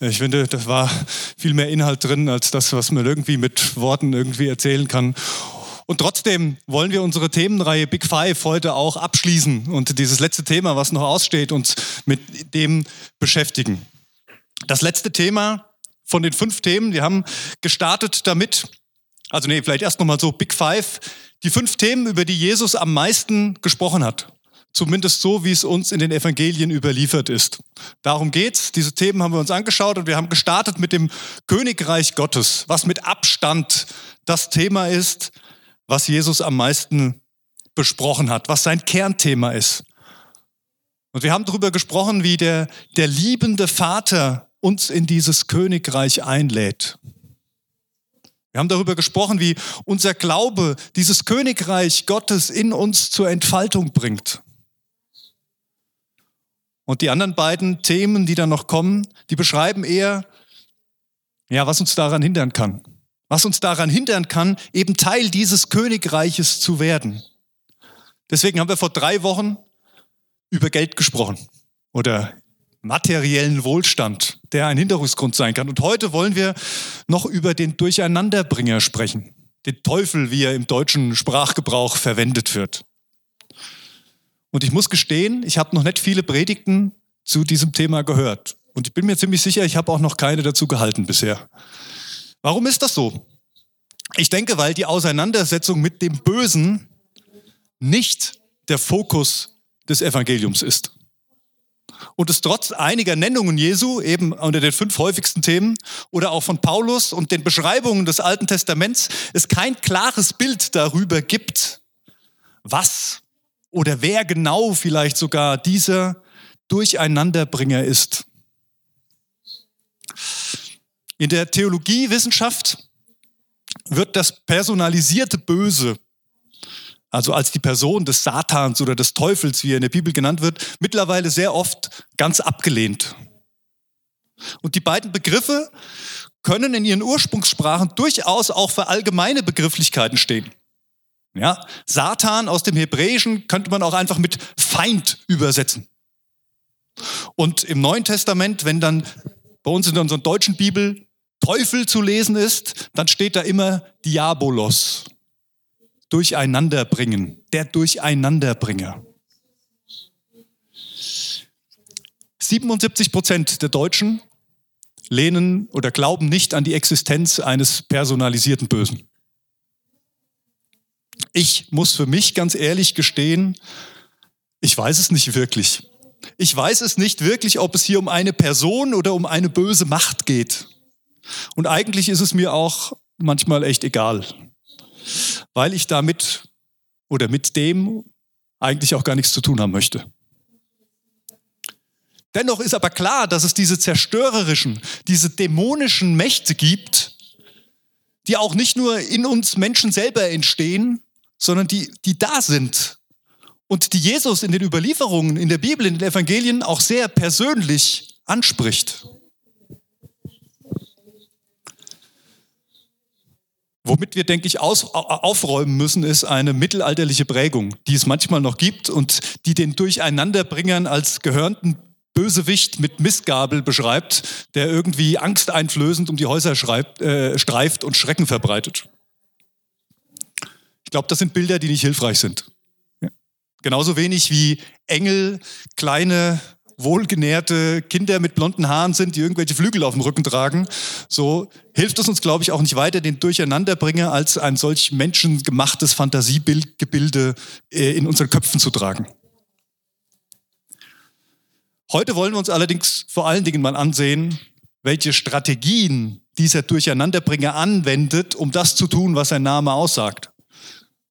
Ich finde, da war viel mehr Inhalt drin als das, was man irgendwie mit Worten irgendwie erzählen kann. Und trotzdem wollen wir unsere Themenreihe Big Five heute auch abschließen und dieses letzte Thema, was noch aussteht, uns mit dem beschäftigen. Das letzte Thema von den fünf Themen, wir haben gestartet damit, also nee, vielleicht erst nochmal so Big Five, die fünf Themen, über die Jesus am meisten gesprochen hat. Zumindest so, wie es uns in den Evangelien überliefert ist. Darum geht's. Diese Themen haben wir uns angeschaut und wir haben gestartet mit dem Königreich Gottes, was mit Abstand das Thema ist, was Jesus am meisten besprochen hat, was sein Kernthema ist. Und wir haben darüber gesprochen, wie der, der liebende Vater uns in dieses Königreich einlädt. Wir haben darüber gesprochen, wie unser Glaube dieses Königreich Gottes in uns zur Entfaltung bringt. Und die anderen beiden Themen, die dann noch kommen, die beschreiben eher, ja, was uns daran hindern kann. Was uns daran hindern kann, eben Teil dieses Königreiches zu werden. Deswegen haben wir vor drei Wochen über Geld gesprochen oder materiellen Wohlstand, der ein Hinderungsgrund sein kann. Und heute wollen wir noch über den Durcheinanderbringer sprechen, den Teufel, wie er im deutschen Sprachgebrauch verwendet wird. Und ich muss gestehen, ich habe noch nicht viele Predigten zu diesem Thema gehört. Und ich bin mir ziemlich sicher, ich habe auch noch keine dazu gehalten bisher. Warum ist das so? Ich denke, weil die Auseinandersetzung mit dem Bösen nicht der Fokus des Evangeliums ist. Und es trotz einiger Nennungen Jesu, eben unter den fünf häufigsten Themen, oder auch von Paulus und den Beschreibungen des Alten Testaments, es kein klares Bild darüber gibt, was oder wer genau vielleicht sogar dieser Durcheinanderbringer ist. In der Theologiewissenschaft wird das personalisierte Böse, also als die Person des Satans oder des Teufels, wie er in der Bibel genannt wird, mittlerweile sehr oft ganz abgelehnt. Und die beiden Begriffe können in ihren Ursprungssprachen durchaus auch für allgemeine Begrifflichkeiten stehen. Ja, Satan aus dem Hebräischen könnte man auch einfach mit Feind übersetzen. Und im Neuen Testament, wenn dann bei uns in unserer deutschen Bibel Teufel zu lesen ist, dann steht da immer Diabolos. Durcheinanderbringen, der Durcheinanderbringer. 77 Prozent der Deutschen lehnen oder glauben nicht an die Existenz eines personalisierten Bösen. Ich muss für mich ganz ehrlich gestehen, ich weiß es nicht wirklich. Ich weiß es nicht wirklich, ob es hier um eine Person oder um eine böse Macht geht. Und eigentlich ist es mir auch manchmal echt egal, weil ich damit oder mit dem eigentlich auch gar nichts zu tun haben möchte. Dennoch ist aber klar, dass es diese zerstörerischen, diese dämonischen Mächte gibt, die auch nicht nur in uns Menschen selber entstehen, sondern die, die da sind und die Jesus in den Überlieferungen, in der Bibel, in den Evangelien auch sehr persönlich anspricht. Womit wir, denke ich, aus, aufräumen müssen, ist eine mittelalterliche Prägung, die es manchmal noch gibt und die den Durcheinanderbringern als gehörnten Bösewicht mit Missgabel beschreibt, der irgendwie angsteinflößend um die Häuser schreibt, äh, streift und Schrecken verbreitet. Ich glaube, das sind Bilder, die nicht hilfreich sind. Ja. Genauso wenig wie Engel, kleine, wohlgenährte Kinder mit blonden Haaren sind, die irgendwelche Flügel auf dem Rücken tragen. So hilft es uns, glaube ich, auch nicht weiter, den Durcheinanderbringer als ein solch menschengemachtes Fantasiegebilde äh, in unseren Köpfen zu tragen. Heute wollen wir uns allerdings vor allen Dingen mal ansehen, welche Strategien dieser Durcheinanderbringer anwendet, um das zu tun, was sein Name aussagt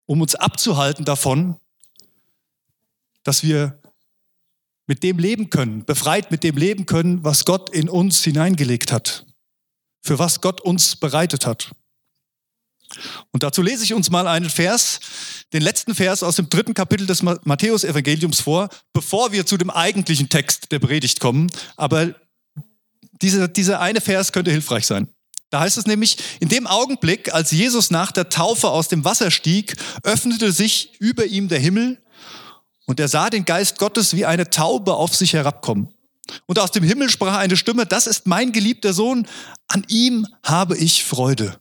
um uns abzuhalten davon, dass wir mit dem leben können, befreit mit dem leben können, was Gott in uns hineingelegt hat, für was Gott uns bereitet hat. Und dazu lese ich uns mal einen Vers, den letzten Vers aus dem dritten Kapitel des Matthäus-Evangeliums vor, bevor wir zu dem eigentlichen Text der Predigt kommen. Aber dieser, dieser eine Vers könnte hilfreich sein. Da heißt es nämlich, in dem Augenblick, als Jesus nach der Taufe aus dem Wasser stieg, öffnete sich über ihm der Himmel und er sah den Geist Gottes wie eine Taube auf sich herabkommen. Und aus dem Himmel sprach eine Stimme, das ist mein geliebter Sohn, an ihm habe ich Freude.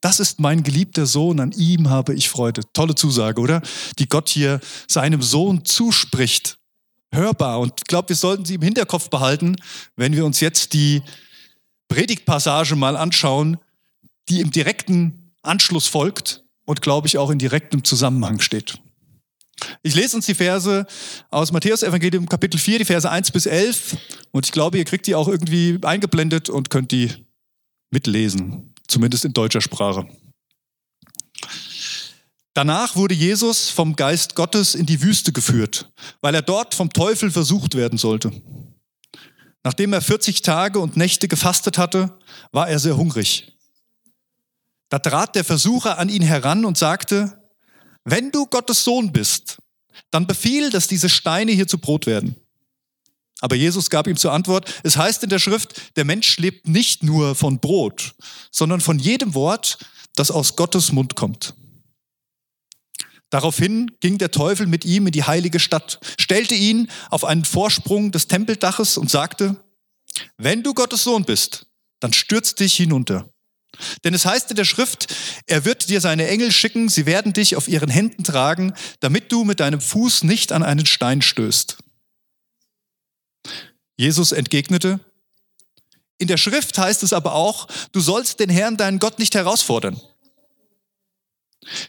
Das ist mein geliebter Sohn, an ihm habe ich Freude. Tolle Zusage, oder? Die Gott hier seinem Sohn zuspricht. Hörbar. Und ich glaube, wir sollten sie im Hinterkopf behalten, wenn wir uns jetzt die Predigtpassage mal anschauen, die im direkten Anschluss folgt und, glaube ich, auch in direktem Zusammenhang steht. Ich lese uns die Verse aus Matthäus Evangelium Kapitel 4, die Verse 1 bis 11. Und ich glaube, ihr kriegt die auch irgendwie eingeblendet und könnt die mitlesen, zumindest in deutscher Sprache. Danach wurde Jesus vom Geist Gottes in die Wüste geführt, weil er dort vom Teufel versucht werden sollte. Nachdem er 40 Tage und Nächte gefastet hatte, war er sehr hungrig. Da trat der Versucher an ihn heran und sagte, wenn du Gottes Sohn bist, dann befiehl, dass diese Steine hier zu Brot werden. Aber Jesus gab ihm zur Antwort, es heißt in der Schrift, der Mensch lebt nicht nur von Brot, sondern von jedem Wort, das aus Gottes Mund kommt. Daraufhin ging der Teufel mit ihm in die heilige Stadt, stellte ihn auf einen Vorsprung des Tempeldaches und sagte, wenn du Gottes Sohn bist, dann stürz dich hinunter. Denn es heißt in der Schrift, er wird dir seine Engel schicken, sie werden dich auf ihren Händen tragen, damit du mit deinem Fuß nicht an einen Stein stößt. Jesus entgegnete, in der Schrift heißt es aber auch, du sollst den Herrn, deinen Gott, nicht herausfordern.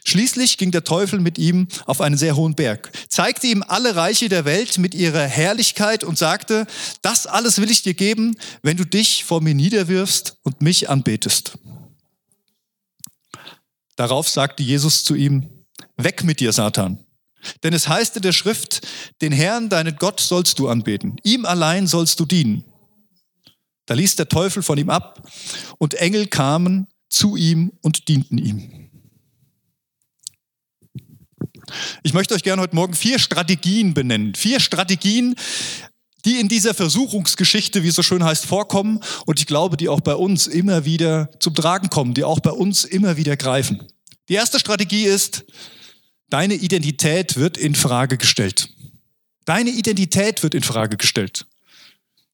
Schließlich ging der Teufel mit ihm auf einen sehr hohen Berg, zeigte ihm alle Reiche der Welt mit ihrer Herrlichkeit und sagte, das alles will ich dir geben, wenn du dich vor mir niederwirfst und mich anbetest. Darauf sagte Jesus zu ihm, weg mit dir, Satan. Denn es heißt in der Schrift, den Herrn, deinen Gott, sollst du anbeten. Ihm allein sollst du dienen. Da ließ der Teufel von ihm ab und Engel kamen zu ihm und dienten ihm. Ich möchte euch gerne heute Morgen vier Strategien benennen. Vier Strategien, die in dieser Versuchungsgeschichte, wie es so schön heißt, vorkommen und ich glaube, die auch bei uns immer wieder zum Tragen kommen, die auch bei uns immer wieder greifen. Die erste Strategie ist, deine Identität wird in Frage gestellt. Deine Identität wird in Frage gestellt.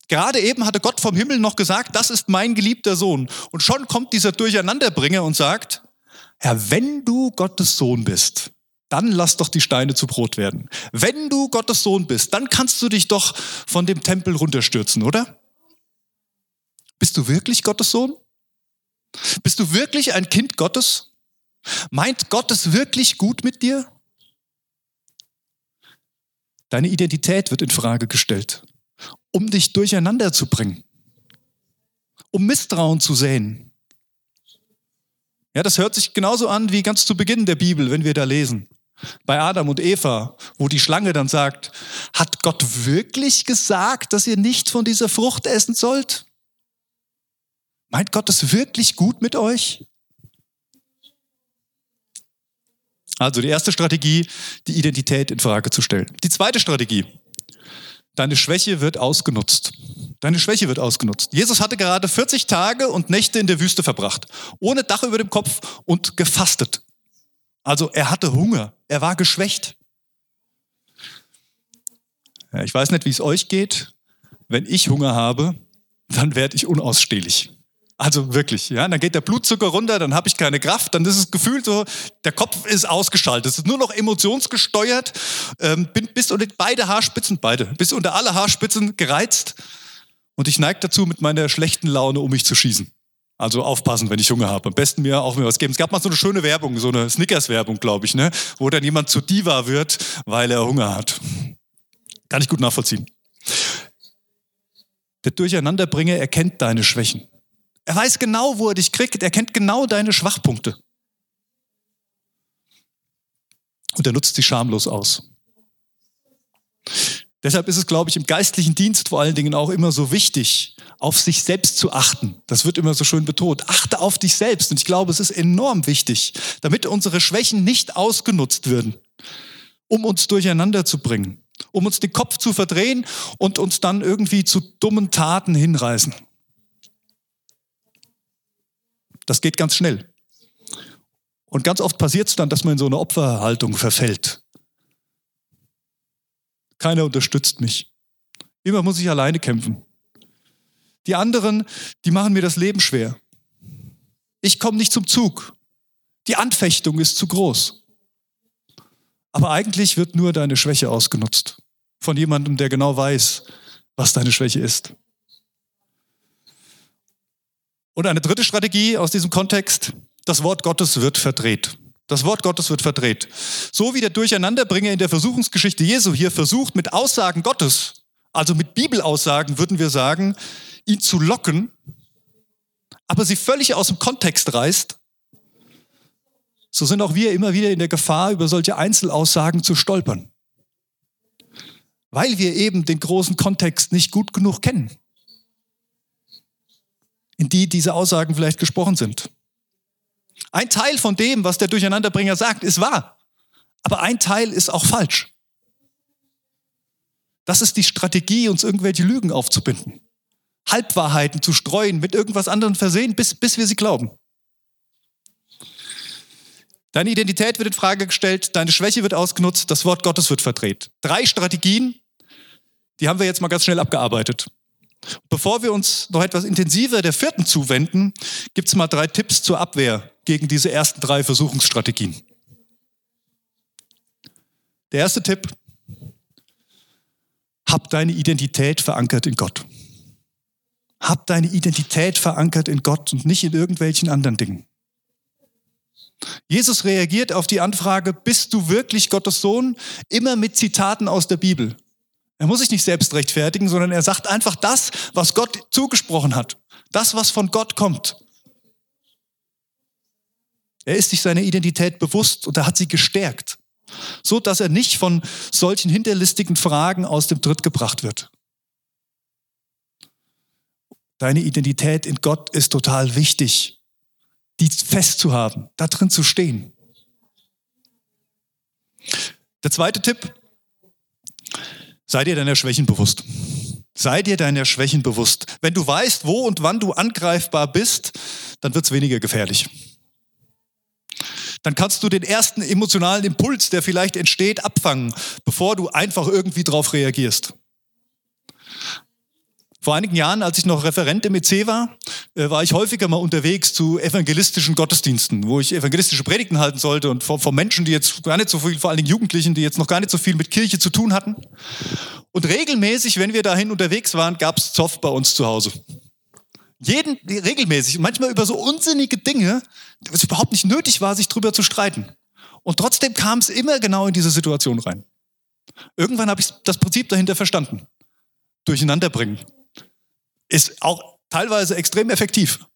Gerade eben hatte Gott vom Himmel noch gesagt, das ist mein geliebter Sohn. Und schon kommt dieser Durcheinanderbringer und sagt, Herr, wenn du Gottes Sohn bist, dann lass doch die Steine zu Brot werden. Wenn du Gottes Sohn bist, dann kannst du dich doch von dem Tempel runterstürzen, oder? Bist du wirklich Gottes Sohn? Bist du wirklich ein Kind Gottes? Meint Gott es wirklich gut mit dir? Deine Identität wird in Frage gestellt, um dich durcheinander zu bringen, um Misstrauen zu säen. Ja, das hört sich genauso an wie ganz zu Beginn der Bibel, wenn wir da lesen bei Adam und Eva, wo die Schlange dann sagt, hat Gott wirklich gesagt, dass ihr nicht von dieser Frucht essen sollt? Meint Gott es wirklich gut mit euch? Also die erste Strategie, die Identität in Frage zu stellen. Die zweite Strategie, deine Schwäche wird ausgenutzt. Deine Schwäche wird ausgenutzt. Jesus hatte gerade 40 Tage und Nächte in der Wüste verbracht, ohne Dach über dem Kopf und gefastet. Also er hatte Hunger, er war geschwächt. Ja, ich weiß nicht, wie es euch geht. Wenn ich Hunger habe, dann werde ich unausstehlich. Also wirklich, ja, dann geht der Blutzucker runter, dann habe ich keine Kraft, dann ist es gefühlt so, der Kopf ist ausgeschaltet, es ist nur noch emotionsgesteuert, ähm, bin bis unter beide Haarspitzen, beide, bis unter alle Haarspitzen gereizt und ich neige dazu, mit meiner schlechten Laune um mich zu schießen. Also aufpassen, wenn ich Hunger habe. Am besten mir auch mir was geben. Es gab mal so eine schöne Werbung, so eine Snickers-Werbung, glaube ich, ne? wo dann jemand zu Diva wird, weil er Hunger hat. Kann ich gut nachvollziehen. Der Durcheinanderbringer erkennt deine Schwächen. Er weiß genau, wo er dich kriegt. Er kennt genau deine Schwachpunkte. Und er nutzt sie schamlos aus. Deshalb ist es, glaube ich, im geistlichen Dienst vor allen Dingen auch immer so wichtig, auf sich selbst zu achten. Das wird immer so schön betont. Achte auf dich selbst. Und ich glaube, es ist enorm wichtig, damit unsere Schwächen nicht ausgenutzt werden, um uns durcheinander zu bringen, um uns den Kopf zu verdrehen und uns dann irgendwie zu dummen Taten hinreißen. Das geht ganz schnell. Und ganz oft passiert es dann, dass man in so eine Opferhaltung verfällt. Keiner unterstützt mich. Immer muss ich alleine kämpfen. Die anderen, die machen mir das Leben schwer. Ich komme nicht zum Zug. Die Anfechtung ist zu groß. Aber eigentlich wird nur deine Schwäche ausgenutzt. Von jemandem, der genau weiß, was deine Schwäche ist. Und eine dritte Strategie aus diesem Kontext, das Wort Gottes wird verdreht. Das Wort Gottes wird verdreht. So wie der Durcheinanderbringer in der Versuchungsgeschichte Jesu hier versucht, mit Aussagen Gottes, also mit Bibelaussagen, würden wir sagen, ihn zu locken, aber sie völlig aus dem Kontext reißt, so sind auch wir immer wieder in der Gefahr, über solche Einzelaussagen zu stolpern. Weil wir eben den großen Kontext nicht gut genug kennen, in die diese Aussagen vielleicht gesprochen sind. Ein Teil von dem, was der Durcheinanderbringer sagt, ist wahr, aber ein Teil ist auch falsch. Das ist die Strategie, uns irgendwelche Lügen aufzubinden. Halbwahrheiten zu streuen, mit irgendwas anderem versehen, bis, bis wir sie glauben. Deine Identität wird in Frage gestellt, deine Schwäche wird ausgenutzt, das Wort Gottes wird verdreht. Drei Strategien, die haben wir jetzt mal ganz schnell abgearbeitet. Bevor wir uns noch etwas intensiver der vierten zuwenden, gibt es mal drei Tipps zur Abwehr gegen diese ersten drei Versuchungsstrategien. Der erste Tipp, hab deine Identität verankert in Gott. Hab deine Identität verankert in Gott und nicht in irgendwelchen anderen Dingen. Jesus reagiert auf die Anfrage, bist du wirklich Gottes Sohn? Immer mit Zitaten aus der Bibel. Er muss sich nicht selbst rechtfertigen, sondern er sagt einfach das, was Gott zugesprochen hat. Das, was von Gott kommt. Er ist sich seiner Identität bewusst und er hat sie gestärkt, so dass er nicht von solchen hinterlistigen Fragen aus dem Tritt gebracht wird. Deine Identität in Gott ist total wichtig, die festzuhaben, da drin zu stehen. Der zweite Tipp, sei dir deiner Schwächen bewusst. Sei dir deiner Schwächen bewusst. Wenn du weißt, wo und wann du angreifbar bist, dann wird es weniger gefährlich. Dann kannst du den ersten emotionalen Impuls, der vielleicht entsteht, abfangen, bevor du einfach irgendwie drauf reagierst. Vor einigen Jahren, als ich noch Referent im EC war, äh, war ich häufiger mal unterwegs zu evangelistischen Gottesdiensten, wo ich evangelistische Predigten halten sollte und von, von Menschen, die jetzt gar nicht so viel, vor allen Dingen Jugendlichen, die jetzt noch gar nicht so viel mit Kirche zu tun hatten. Und regelmäßig, wenn wir dahin unterwegs waren, gab es Zoff bei uns zu Hause. Jeden, regelmäßig, manchmal über so unsinnige Dinge, was überhaupt nicht nötig war, sich drüber zu streiten. Und trotzdem kam es immer genau in diese Situation rein. Irgendwann habe ich das Prinzip dahinter verstanden. Durcheinander bringen ist auch teilweise extrem effektiv.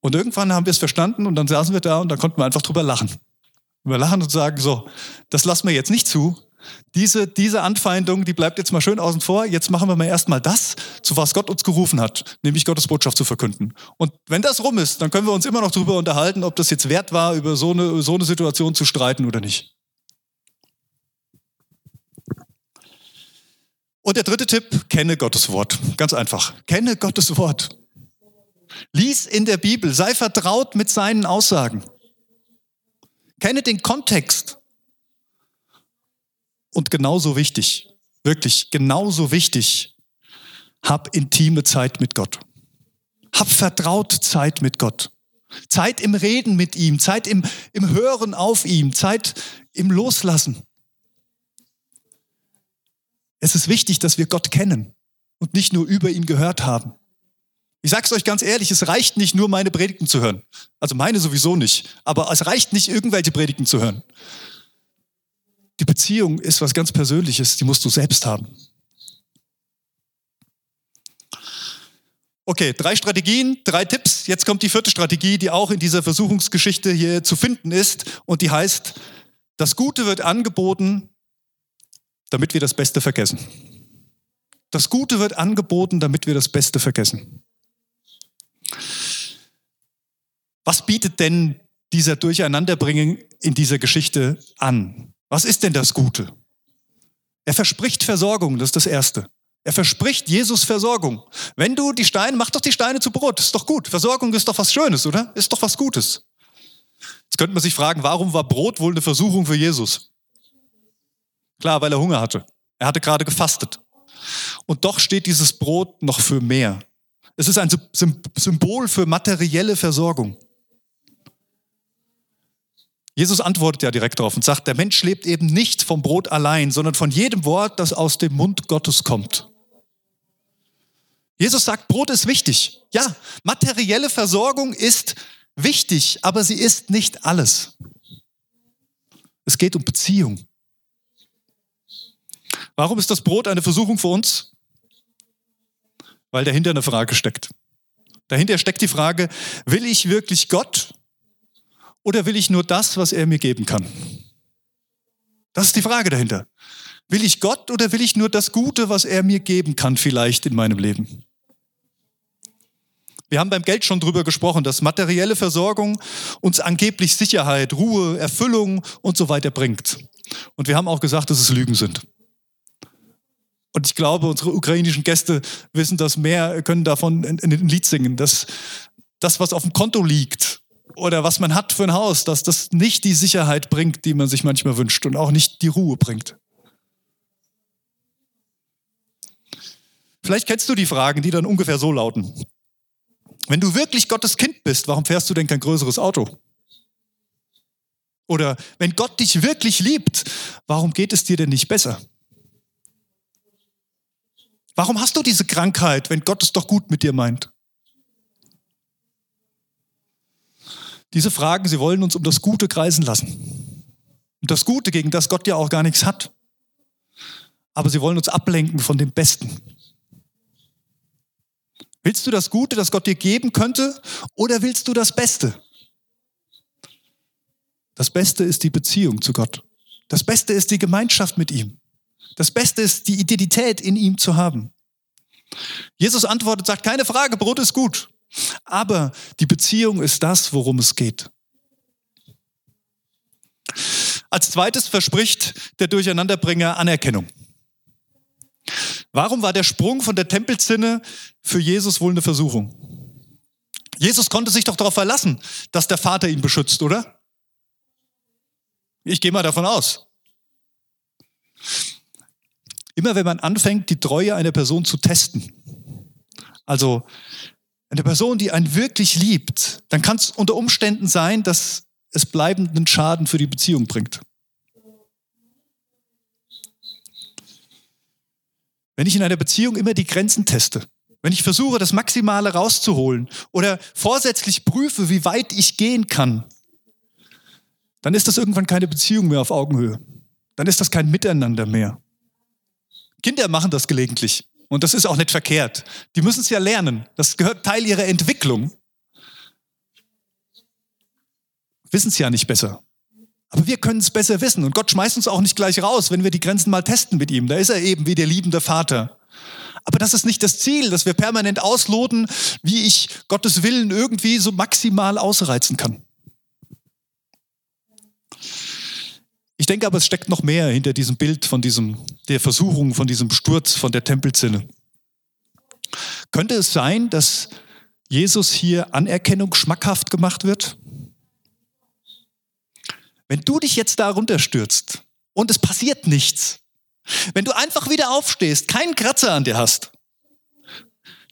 Und irgendwann haben wir es verstanden und dann saßen wir da und dann konnten wir einfach drüber lachen. Wir lachen und sagen, so, das lassen wir jetzt nicht zu. Diese, diese Anfeindung, die bleibt jetzt mal schön außen vor. Jetzt machen wir mal erstmal das, zu was Gott uns gerufen hat, nämlich Gottes Botschaft zu verkünden. Und wenn das rum ist, dann können wir uns immer noch darüber unterhalten, ob das jetzt wert war, über so eine, so eine Situation zu streiten oder nicht. Und der dritte Tipp, kenne Gottes Wort. Ganz einfach. Kenne Gottes Wort. Lies in der Bibel, sei vertraut mit seinen Aussagen. Kenne den Kontext. Und genauso wichtig, wirklich genauso wichtig, hab intime Zeit mit Gott. Hab vertraut Zeit mit Gott. Zeit im Reden mit ihm, Zeit im, im Hören auf ihm, Zeit im Loslassen. Es ist wichtig, dass wir Gott kennen und nicht nur über ihn gehört haben. Ich sage es euch ganz ehrlich, es reicht nicht nur meine Predigten zu hören. Also meine sowieso nicht. Aber es reicht nicht, irgendwelche Predigten zu hören. Die Beziehung ist was ganz Persönliches, die musst du selbst haben. Okay, drei Strategien, drei Tipps. Jetzt kommt die vierte Strategie, die auch in dieser Versuchungsgeschichte hier zu finden ist. Und die heißt, das Gute wird angeboten, damit wir das Beste vergessen. Das Gute wird angeboten, damit wir das Beste vergessen. Was bietet denn dieser Durcheinanderbringen in dieser Geschichte an? Was ist denn das Gute? Er verspricht Versorgung, das ist das Erste. Er verspricht Jesus Versorgung. Wenn du die Steine, mach doch die Steine zu Brot, ist doch gut. Versorgung ist doch was Schönes, oder? Ist doch was Gutes. Jetzt könnte man sich fragen, warum war Brot wohl eine Versuchung für Jesus? Klar, weil er Hunger hatte. Er hatte gerade gefastet. Und doch steht dieses Brot noch für mehr. Es ist ein Symbol für materielle Versorgung. Jesus antwortet ja direkt darauf und sagt, der Mensch lebt eben nicht vom Brot allein, sondern von jedem Wort, das aus dem Mund Gottes kommt. Jesus sagt, Brot ist wichtig. Ja, materielle Versorgung ist wichtig, aber sie ist nicht alles. Es geht um Beziehung. Warum ist das Brot eine Versuchung für uns? Weil dahinter eine Frage steckt. Dahinter steckt die Frage, will ich wirklich Gott oder will ich nur das, was er mir geben kann? Das ist die Frage dahinter. Will ich Gott oder will ich nur das Gute, was er mir geben kann, vielleicht in meinem Leben? Wir haben beim Geld schon drüber gesprochen, dass materielle Versorgung uns angeblich Sicherheit, Ruhe, Erfüllung und so weiter bringt. Und wir haben auch gesagt, dass es Lügen sind. Und ich glaube, unsere ukrainischen Gäste wissen das mehr, können davon in, in ein Lied singen, dass das, was auf dem Konto liegt oder was man hat für ein Haus, dass das nicht die Sicherheit bringt, die man sich manchmal wünscht und auch nicht die Ruhe bringt. Vielleicht kennst du die Fragen, die dann ungefähr so lauten. Wenn du wirklich Gottes Kind bist, warum fährst du denn kein größeres Auto? Oder wenn Gott dich wirklich liebt, warum geht es dir denn nicht besser? Warum hast du diese Krankheit, wenn Gott es doch gut mit dir meint? Diese Fragen, sie wollen uns um das Gute kreisen lassen. Und das Gute, gegen das Gott ja auch gar nichts hat. Aber sie wollen uns ablenken von dem Besten. Willst du das Gute, das Gott dir geben könnte, oder willst du das Beste? Das Beste ist die Beziehung zu Gott. Das Beste ist die Gemeinschaft mit ihm. Das Beste ist die Identität in ihm zu haben. Jesus antwortet, sagt, keine Frage, Brot ist gut. Aber die Beziehung ist das, worum es geht. Als zweites verspricht der Durcheinanderbringer Anerkennung. Warum war der Sprung von der Tempelzinne für Jesus wohl eine Versuchung? Jesus konnte sich doch darauf verlassen, dass der Vater ihn beschützt, oder? Ich gehe mal davon aus. Immer wenn man anfängt, die Treue einer Person zu testen, also eine Person, die einen wirklich liebt, dann kann es unter Umständen sein, dass es bleibenden Schaden für die Beziehung bringt. Wenn ich in einer Beziehung immer die Grenzen teste, wenn ich versuche, das Maximale rauszuholen oder vorsätzlich prüfe, wie weit ich gehen kann, dann ist das irgendwann keine Beziehung mehr auf Augenhöhe. Dann ist das kein Miteinander mehr. Kinder machen das gelegentlich und das ist auch nicht verkehrt. Die müssen es ja lernen. Das gehört Teil ihrer Entwicklung. Wissen es ja nicht besser. Aber wir können es besser wissen. Und Gott schmeißt uns auch nicht gleich raus, wenn wir die Grenzen mal testen mit ihm. Da ist er eben wie der liebende Vater. Aber das ist nicht das Ziel, dass wir permanent ausloten, wie ich Gottes Willen irgendwie so maximal ausreizen kann. Ich denke aber, es steckt noch mehr hinter diesem Bild von diesem, der Versuchung, von diesem Sturz von der Tempelzinne. Könnte es sein, dass Jesus hier Anerkennung schmackhaft gemacht wird? Wenn du dich jetzt da runterstürzt und es passiert nichts, wenn du einfach wieder aufstehst, keinen Kratzer an dir hast,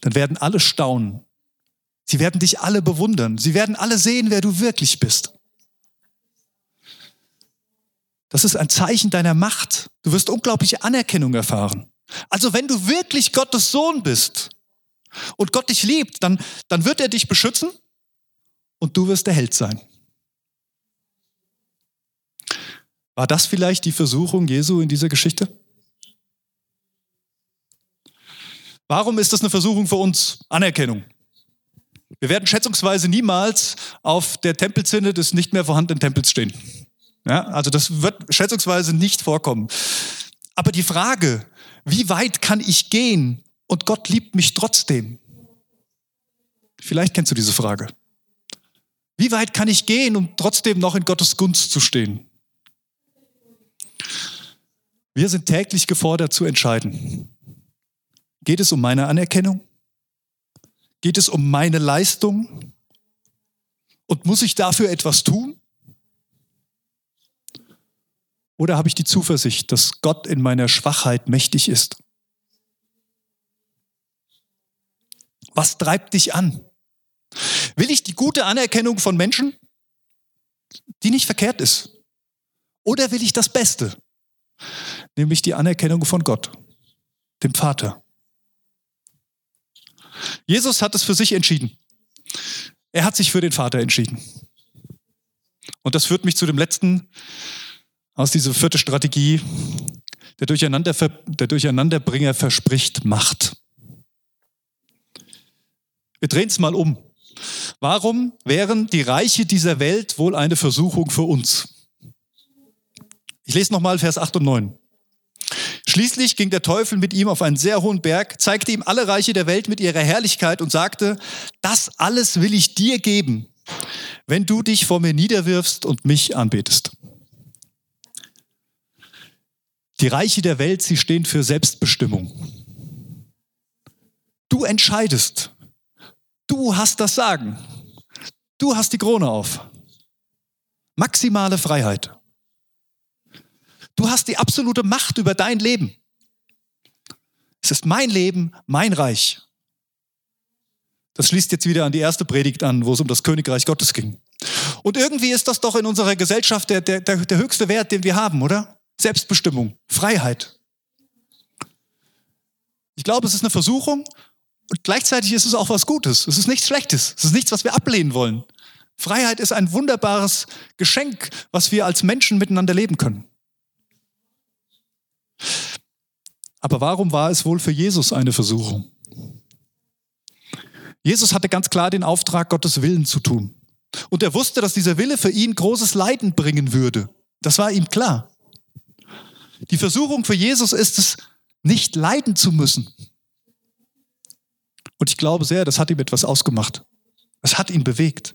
dann werden alle staunen. Sie werden dich alle bewundern. Sie werden alle sehen, wer du wirklich bist. Das ist ein Zeichen deiner Macht. Du wirst unglaubliche Anerkennung erfahren. Also wenn du wirklich Gottes Sohn bist und Gott dich liebt, dann, dann wird er dich beschützen und du wirst der Held sein. War das vielleicht die Versuchung Jesu in dieser Geschichte? Warum ist das eine Versuchung für uns? Anerkennung. Wir werden schätzungsweise niemals auf der Tempelzinne des nicht mehr vorhandenen Tempels stehen. Ja, also das wird schätzungsweise nicht vorkommen. Aber die Frage, wie weit kann ich gehen und Gott liebt mich trotzdem? Vielleicht kennst du diese Frage. Wie weit kann ich gehen, um trotzdem noch in Gottes Gunst zu stehen? Wir sind täglich gefordert zu entscheiden. Geht es um meine Anerkennung? Geht es um meine Leistung? Und muss ich dafür etwas tun? Oder habe ich die Zuversicht, dass Gott in meiner Schwachheit mächtig ist? Was treibt dich an? Will ich die gute Anerkennung von Menschen, die nicht verkehrt ist? Oder will ich das Beste, nämlich die Anerkennung von Gott, dem Vater? Jesus hat es für sich entschieden. Er hat sich für den Vater entschieden. Und das führt mich zu dem letzten aus dieser vierten Strategie. Der, Durcheinander, der Durcheinanderbringer verspricht Macht. Wir drehen es mal um. Warum wären die Reiche dieser Welt wohl eine Versuchung für uns? Ich lese nochmal Vers 8 und 9. Schließlich ging der Teufel mit ihm auf einen sehr hohen Berg, zeigte ihm alle Reiche der Welt mit ihrer Herrlichkeit und sagte, das alles will ich dir geben, wenn du dich vor mir niederwirfst und mich anbetest. Die Reiche der Welt, sie stehen für Selbstbestimmung. Du entscheidest. Du hast das Sagen. Du hast die Krone auf. Maximale Freiheit. Du hast die absolute Macht über dein Leben. Es ist mein Leben, mein Reich. Das schließt jetzt wieder an die erste Predigt an, wo es um das Königreich Gottes ging. Und irgendwie ist das doch in unserer Gesellschaft der, der, der, höchste Wert, den wir haben, oder? Selbstbestimmung, Freiheit. Ich glaube, es ist eine Versuchung und gleichzeitig ist es auch was Gutes. Es ist nichts Schlechtes. Es ist nichts, was wir ablehnen wollen. Freiheit ist ein wunderbares Geschenk, was wir als Menschen miteinander leben können. Aber warum war es wohl für Jesus eine Versuchung? Jesus hatte ganz klar den Auftrag, Gottes Willen zu tun. Und er wusste, dass dieser Wille für ihn großes Leiden bringen würde. Das war ihm klar. Die Versuchung für Jesus ist es, nicht leiden zu müssen. Und ich glaube sehr, das hat ihm etwas ausgemacht. Es hat ihn bewegt.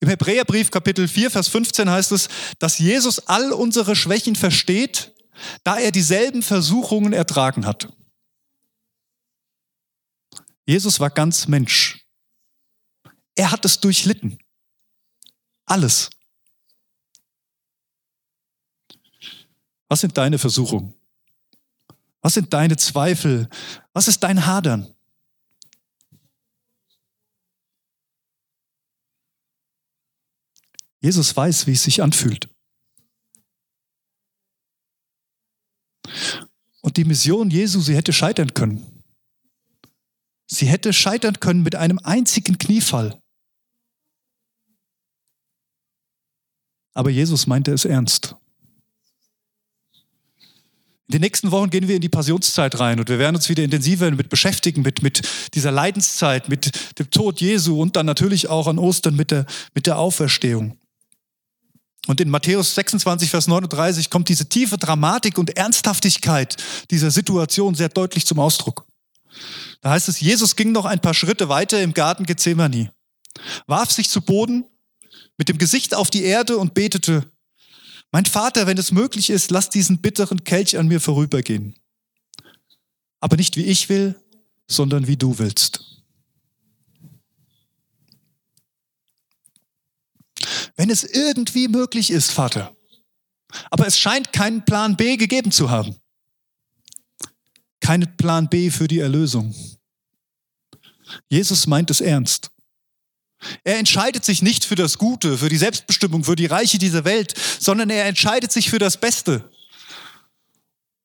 Im Hebräerbrief Kapitel 4, Vers 15 heißt es, dass Jesus all unsere Schwächen versteht, da er dieselben Versuchungen ertragen hat. Jesus war ganz Mensch. Er hat es durchlitten. Alles. Was sind deine Versuchungen? Was sind deine Zweifel? Was ist dein Hadern? Jesus weiß, wie es sich anfühlt. Und die Mission Jesu, sie hätte scheitern können. Sie hätte scheitern können mit einem einzigen Kniefall. Aber Jesus meinte es ernst. In den nächsten Wochen gehen wir in die Passionszeit rein und wir werden uns wieder intensiver mit beschäftigen, mit, mit dieser Leidenszeit, mit dem Tod Jesu und dann natürlich auch an Ostern mit der, mit der Auferstehung. Und in Matthäus 26, Vers 39 kommt diese tiefe Dramatik und Ernsthaftigkeit dieser Situation sehr deutlich zum Ausdruck. Da heißt es, Jesus ging noch ein paar Schritte weiter im Garten Gethsemane, warf sich zu Boden mit dem Gesicht auf die Erde und betete, mein Vater, wenn es möglich ist, lass diesen bitteren Kelch an mir vorübergehen. Aber nicht wie ich will, sondern wie du willst. Wenn es irgendwie möglich ist, Vater. Aber es scheint keinen Plan B gegeben zu haben. Keinen Plan B für die Erlösung. Jesus meint es ernst. Er entscheidet sich nicht für das Gute, für die Selbstbestimmung, für die Reiche dieser Welt, sondern er entscheidet sich für das Beste.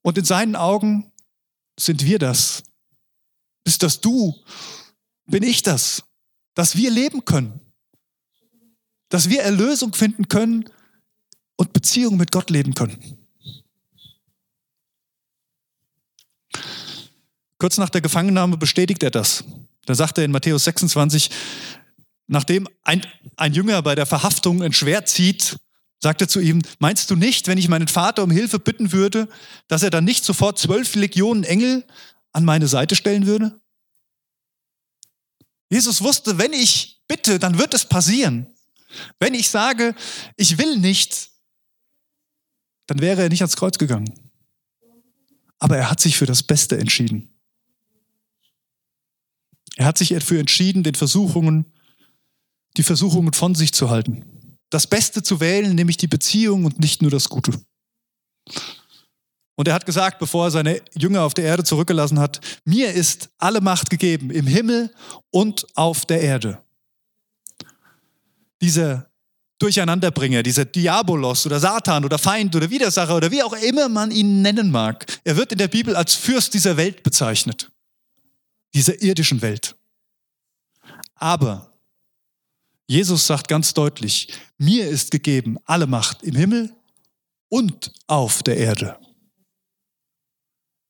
Und in seinen Augen sind wir das. Bist das du? Bin ich das? Dass wir leben können. Dass wir Erlösung finden können und Beziehung mit Gott leben können. Kurz nach der Gefangennahme bestätigt er das. Da sagt er in Matthäus 26, Nachdem ein, ein Jünger bei der Verhaftung ein Schwert zieht, sagt er zu ihm, meinst du nicht, wenn ich meinen Vater um Hilfe bitten würde, dass er dann nicht sofort zwölf Legionen Engel an meine Seite stellen würde? Jesus wusste, wenn ich bitte, dann wird es passieren. Wenn ich sage, ich will nicht, dann wäre er nicht ans Kreuz gegangen. Aber er hat sich für das Beste entschieden. Er hat sich dafür entschieden, den Versuchungen die Versuchungen von sich zu halten. das Beste zu wählen, nämlich die Beziehung und nicht nur das Gute. Und er hat gesagt, bevor er seine Jünger auf der Erde zurückgelassen hat, mir ist alle Macht gegeben im Himmel und auf der Erde. Dieser Durcheinanderbringer, dieser Diabolos oder Satan oder Feind oder Widersacher oder wie auch immer man ihn nennen mag, er wird in der Bibel als Fürst dieser Welt bezeichnet, dieser irdischen Welt. Aber Jesus sagt ganz deutlich, mir ist gegeben alle Macht im Himmel und auf der Erde.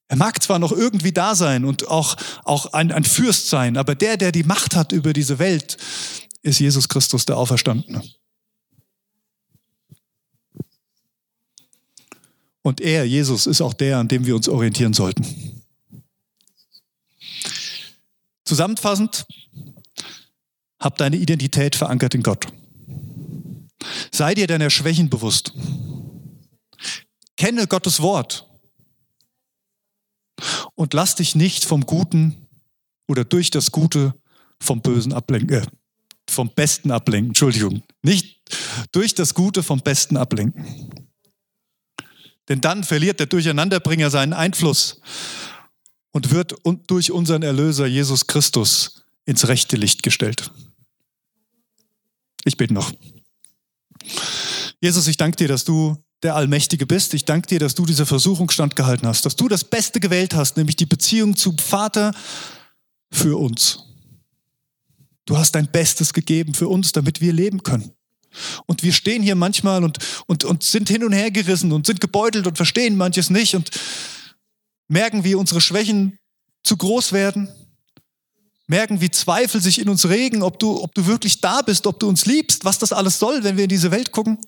Er mag zwar noch irgendwie da sein und auch, auch ein, ein Fürst sein, aber der, der die Macht hat über diese Welt, ist Jesus Christus, der Auferstandene. Und er, Jesus, ist auch der, an dem wir uns orientieren sollten. Zusammenfassend, hab deine Identität verankert in Gott. Sei dir deiner Schwächen bewusst. Kenne Gottes Wort und lass dich nicht vom Guten oder durch das Gute vom Bösen ablenken, äh, vom Besten ablenken, Entschuldigung, nicht durch das Gute vom Besten ablenken. Denn dann verliert der Durcheinanderbringer seinen Einfluss und wird durch unseren Erlöser Jesus Christus ins rechte Licht gestellt. Ich bete noch. Jesus, ich danke dir, dass du der Allmächtige bist. Ich danke dir, dass du diese Versuchung standgehalten hast, dass du das Beste gewählt hast, nämlich die Beziehung zum Vater für uns. Du hast dein Bestes gegeben für uns, damit wir leben können. Und wir stehen hier manchmal und, und, und sind hin und her gerissen und sind gebeutelt und verstehen manches nicht und merken, wie unsere Schwächen zu groß werden, merken, wie Zweifel sich in uns regen, ob du, ob du wirklich da bist, ob du uns liebst, was das alles soll, wenn wir in diese Welt gucken.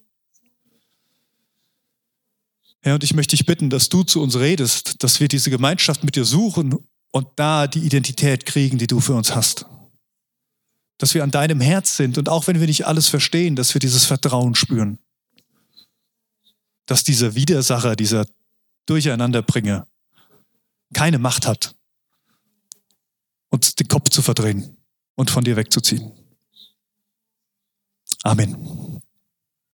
Herr, und ich möchte dich bitten, dass du zu uns redest, dass wir diese Gemeinschaft mit dir suchen und da die Identität kriegen, die du für uns hast. Dass wir an deinem Herz sind und auch wenn wir nicht alles verstehen, dass wir dieses Vertrauen spüren. Dass dieser Widersacher, dieser Durcheinanderbringer keine Macht hat, uns den Kopf zu verdrehen und von dir wegzuziehen. Amen.